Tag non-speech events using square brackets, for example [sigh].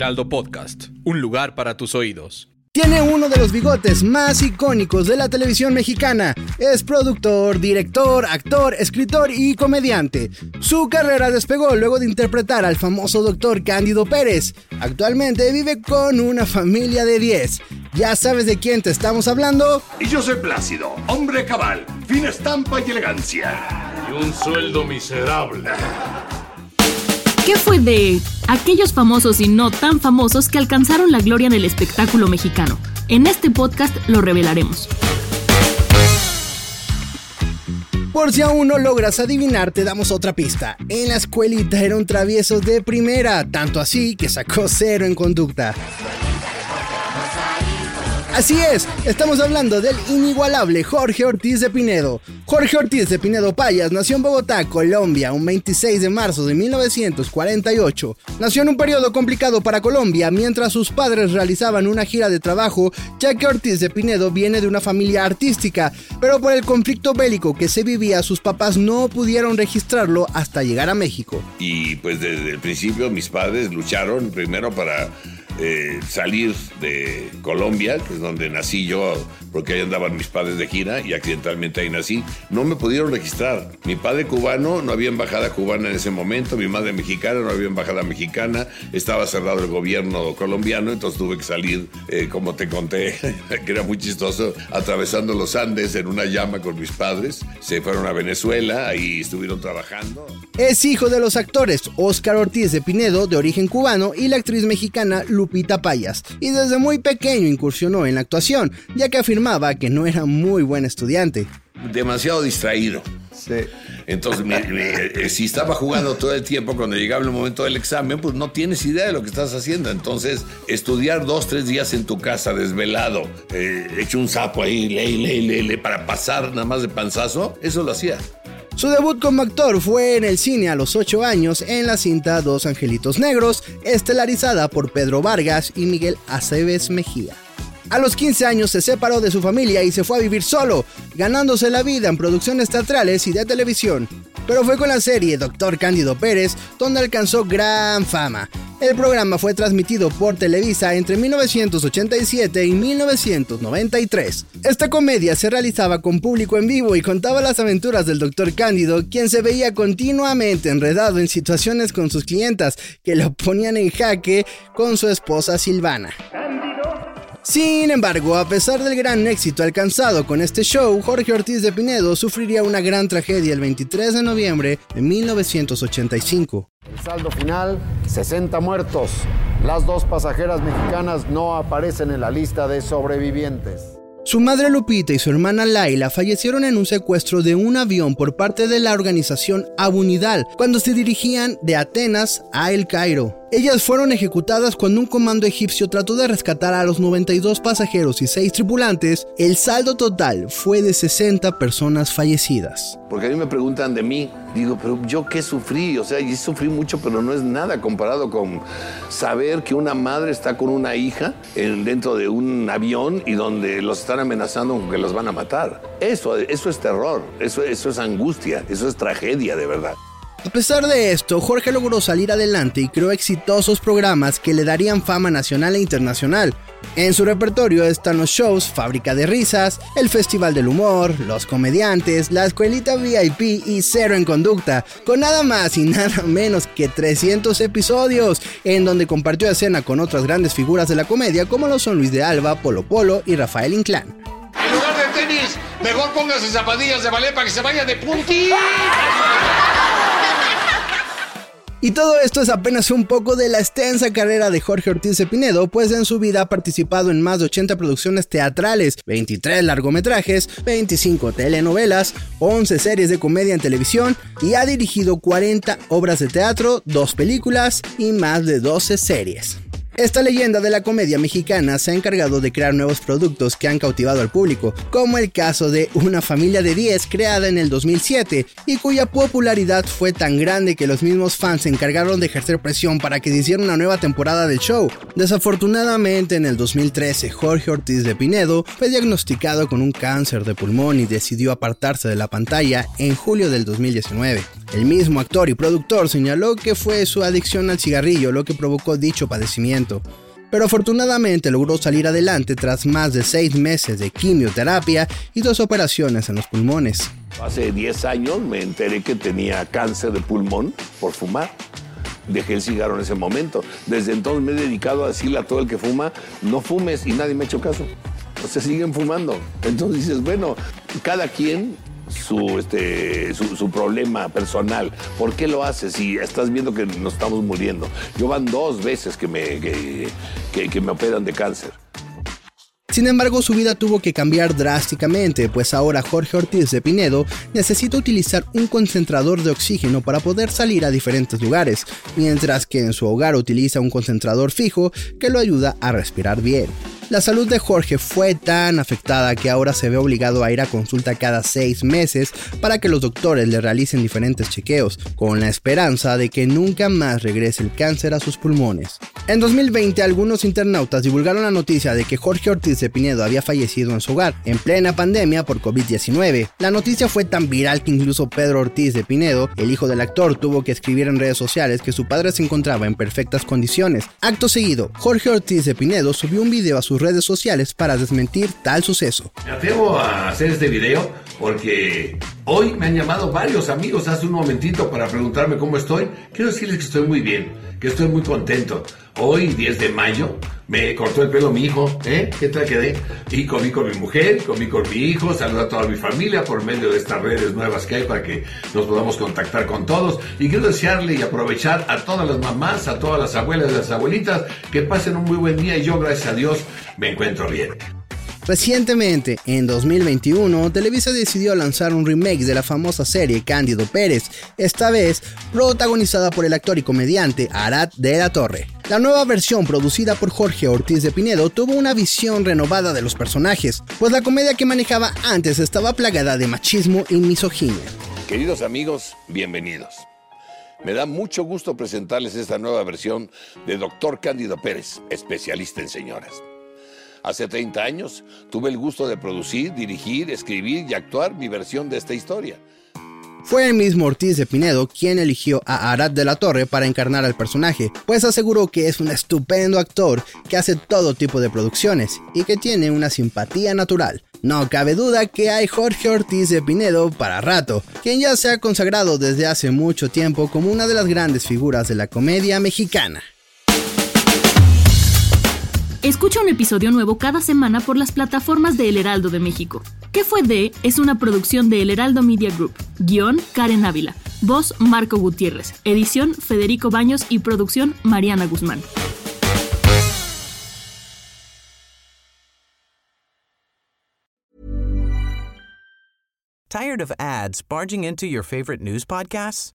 Heraldo Podcast, un lugar para tus oídos. Tiene uno de los bigotes más icónicos de la televisión mexicana. Es productor, director, actor, escritor y comediante. Su carrera despegó luego de interpretar al famoso doctor Cándido Pérez. Actualmente vive con una familia de 10. ¿Ya sabes de quién te estamos hablando? Y yo soy Plácido, hombre cabal, fina estampa y elegancia. Y un sueldo miserable. ¿Qué fue de aquellos famosos y no tan famosos que alcanzaron la gloria en el espectáculo mexicano? En este podcast lo revelaremos. Por si aún no logras adivinar, te damos otra pista. En la escuelita era un travieso de primera, tanto así que sacó cero en conducta. Así es, estamos hablando del inigualable Jorge Ortiz de Pinedo. Jorge Ortiz de Pinedo Payas nació en Bogotá, Colombia, un 26 de marzo de 1948. Nació en un periodo complicado para Colombia mientras sus padres realizaban una gira de trabajo, ya que Ortiz de Pinedo viene de una familia artística, pero por el conflicto bélico que se vivía, sus papás no pudieron registrarlo hasta llegar a México. Y pues desde el principio mis padres lucharon primero para eh, salir de Colombia, que es donde nací yo, porque ahí andaban mis padres de gira y accidentalmente ahí nací, no me pudieron registrar. Mi padre cubano, no había embajada cubana en ese momento, mi madre mexicana, no había embajada mexicana, estaba cerrado el gobierno colombiano, entonces tuve que salir, eh, como te conté, [laughs] que era muy chistoso, atravesando los Andes en una llama con mis padres. Se fueron a Venezuela, ahí estuvieron trabajando. Es hijo de los actores Óscar Ortiz de Pinedo, de origen cubano, y la actriz mexicana Lupita Payas, y desde muy pequeño incursionó en la actuación, ya que afirmaba que no era muy buen estudiante. Demasiado distraído. Entonces, me- me- eh, si estaba jugando todo el tiempo, cuando llegaba el momento del examen, pues no tienes idea de lo que estás haciendo. Entonces, estudiar dos, tres días en tu casa, desvelado, eh, hecho un sapo ahí, ley, ley, ley, ley, para pasar nada más de panzazo, eso lo hacía. Su debut como actor fue en el cine a los 8 años en la cinta Dos Angelitos Negros, estelarizada por Pedro Vargas y Miguel Aceves Mejía. A los 15 años se separó de su familia y se fue a vivir solo, ganándose la vida en producciones teatrales y de televisión. Pero fue con la serie Doctor Cándido Pérez donde alcanzó gran fama. El programa fue transmitido por Televisa entre 1987 y 1993. Esta comedia se realizaba con público en vivo y contaba las aventuras del Dr. Cándido, quien se veía continuamente enredado en situaciones con sus clientas que lo ponían en jaque con su esposa Silvana. Sin embargo, a pesar del gran éxito alcanzado con este show, Jorge Ortiz de Pinedo sufriría una gran tragedia el 23 de noviembre de 1985. El saldo final, 60 muertos. Las dos pasajeras mexicanas no aparecen en la lista de sobrevivientes. Su madre Lupita y su hermana Laila fallecieron en un secuestro de un avión por parte de la organización Abunidal cuando se dirigían de Atenas a El Cairo. Ellas fueron ejecutadas cuando un comando egipcio trató de rescatar a los 92 pasajeros y 6 tripulantes. El saldo total fue de 60 personas fallecidas. Porque a mí me preguntan de mí, digo, pero yo qué sufrí, o sea, y sufrí mucho, pero no es nada comparado con saber que una madre está con una hija en- dentro de un avión y donde los están amenazando con que los van a matar. Eso, eso es terror, eso, eso es angustia, eso es tragedia de verdad. A pesar de esto, Jorge logró salir adelante y creó exitosos programas que le darían fama nacional e internacional. En su repertorio están los shows Fábrica de Risas, el Festival del Humor, Los Comediantes, La Escuelita VIP y Cero en Conducta, con nada más y [laughs] nada menos que 300 episodios, en donde compartió escena con otras grandes figuras de la comedia como lo son Luis de Alba, Polo Polo y Rafael Inclán. Mejor póngase zapatillas de ballet para que se vaya de puntita. Y todo esto es apenas un poco de la extensa carrera de Jorge Ortiz Pinedo, pues en su vida ha participado en más de 80 producciones teatrales, 23 largometrajes, 25 telenovelas, 11 series de comedia en televisión y ha dirigido 40 obras de teatro, 2 películas y más de 12 series. Esta leyenda de la comedia mexicana se ha encargado de crear nuevos productos que han cautivado al público, como el caso de Una familia de 10 creada en el 2007 y cuya popularidad fue tan grande que los mismos fans se encargaron de ejercer presión para que se hiciera una nueva temporada del show. Desafortunadamente en el 2013 Jorge Ortiz de Pinedo fue diagnosticado con un cáncer de pulmón y decidió apartarse de la pantalla en julio del 2019. El mismo actor y productor señaló que fue su adicción al cigarrillo lo que provocó dicho padecimiento, pero afortunadamente logró salir adelante tras más de seis meses de quimioterapia y dos operaciones en los pulmones. Hace 10 años me enteré que tenía cáncer de pulmón por fumar. Dejé el cigarro en ese momento. Desde entonces me he dedicado a decirle a todo el que fuma, no fumes y nadie me ha hecho caso. O sea, siguen fumando. Entonces dices, bueno, cada quien su, este, su, problema personal. ¿Por qué lo haces si estás viendo que nos estamos muriendo? Yo van dos veces que me, que me operan de cáncer. Sin embargo, su vida tuvo que cambiar drásticamente, pues ahora Jorge Ortiz de Pinedo necesita utilizar un concentrador de oxígeno para poder salir a diferentes lugares, mientras que en su hogar utiliza un concentrador fijo que lo ayuda a respirar bien. La salud de Jorge fue tan afectada que ahora se ve obligado a ir a consulta cada seis meses para que los doctores le realicen diferentes chequeos, con la esperanza de que nunca más regrese el cáncer a sus pulmones. En 2020, algunos internautas divulgaron la noticia de que Jorge Ortiz de Pinedo había fallecido en su hogar, en plena pandemia por COVID-19. La noticia fue tan viral que incluso Pedro Ortiz de Pinedo, el hijo del actor, tuvo que escribir en redes sociales que su padre se encontraba en perfectas condiciones. Acto seguido, Jorge Ortiz de Pinedo subió un video a su redes sociales para desmentir tal suceso. Me atrevo a hacer este video porque hoy me han llamado varios amigos hace un momentito para preguntarme cómo estoy. Quiero decirles que estoy muy bien, que estoy muy contento. Hoy, 10 de mayo, me cortó el pelo mi hijo, ¿eh? ¿Qué tal quedé? Y comí con mi mujer, comí con mi hijo, saludé a toda mi familia por medio de estas redes nuevas que hay para que nos podamos contactar con todos. Y quiero desearle y aprovechar a todas las mamás, a todas las abuelas y las abuelitas que pasen un muy buen día y yo, gracias a Dios, me encuentro bien. Recientemente, en 2021, Televisa decidió lanzar un remake de la famosa serie Cándido Pérez, esta vez protagonizada por el actor y comediante Arad de la Torre. La nueva versión producida por Jorge Ortiz de Pinedo tuvo una visión renovada de los personajes, pues la comedia que manejaba antes estaba plagada de machismo y misoginia. Queridos amigos, bienvenidos. Me da mucho gusto presentarles esta nueva versión de Dr. Cándido Pérez, especialista en señoras. Hace 30 años tuve el gusto de producir, dirigir, escribir y actuar mi versión de esta historia. Fue el mismo Ortiz de Pinedo quien eligió a Arad de la Torre para encarnar al personaje, pues aseguró que es un estupendo actor que hace todo tipo de producciones y que tiene una simpatía natural. No cabe duda que hay Jorge Ortiz de Pinedo para rato, quien ya se ha consagrado desde hace mucho tiempo como una de las grandes figuras de la comedia mexicana. Escucha un episodio nuevo cada semana por las plataformas de El Heraldo de México. ¿Qué fue de? Es una producción de El Heraldo Media Group. Guión, Karen Ávila. Voz, Marco Gutiérrez. Edición, Federico Baños y producción, Mariana Guzmán. ¿Tired of ads barging into your favorite news podcasts?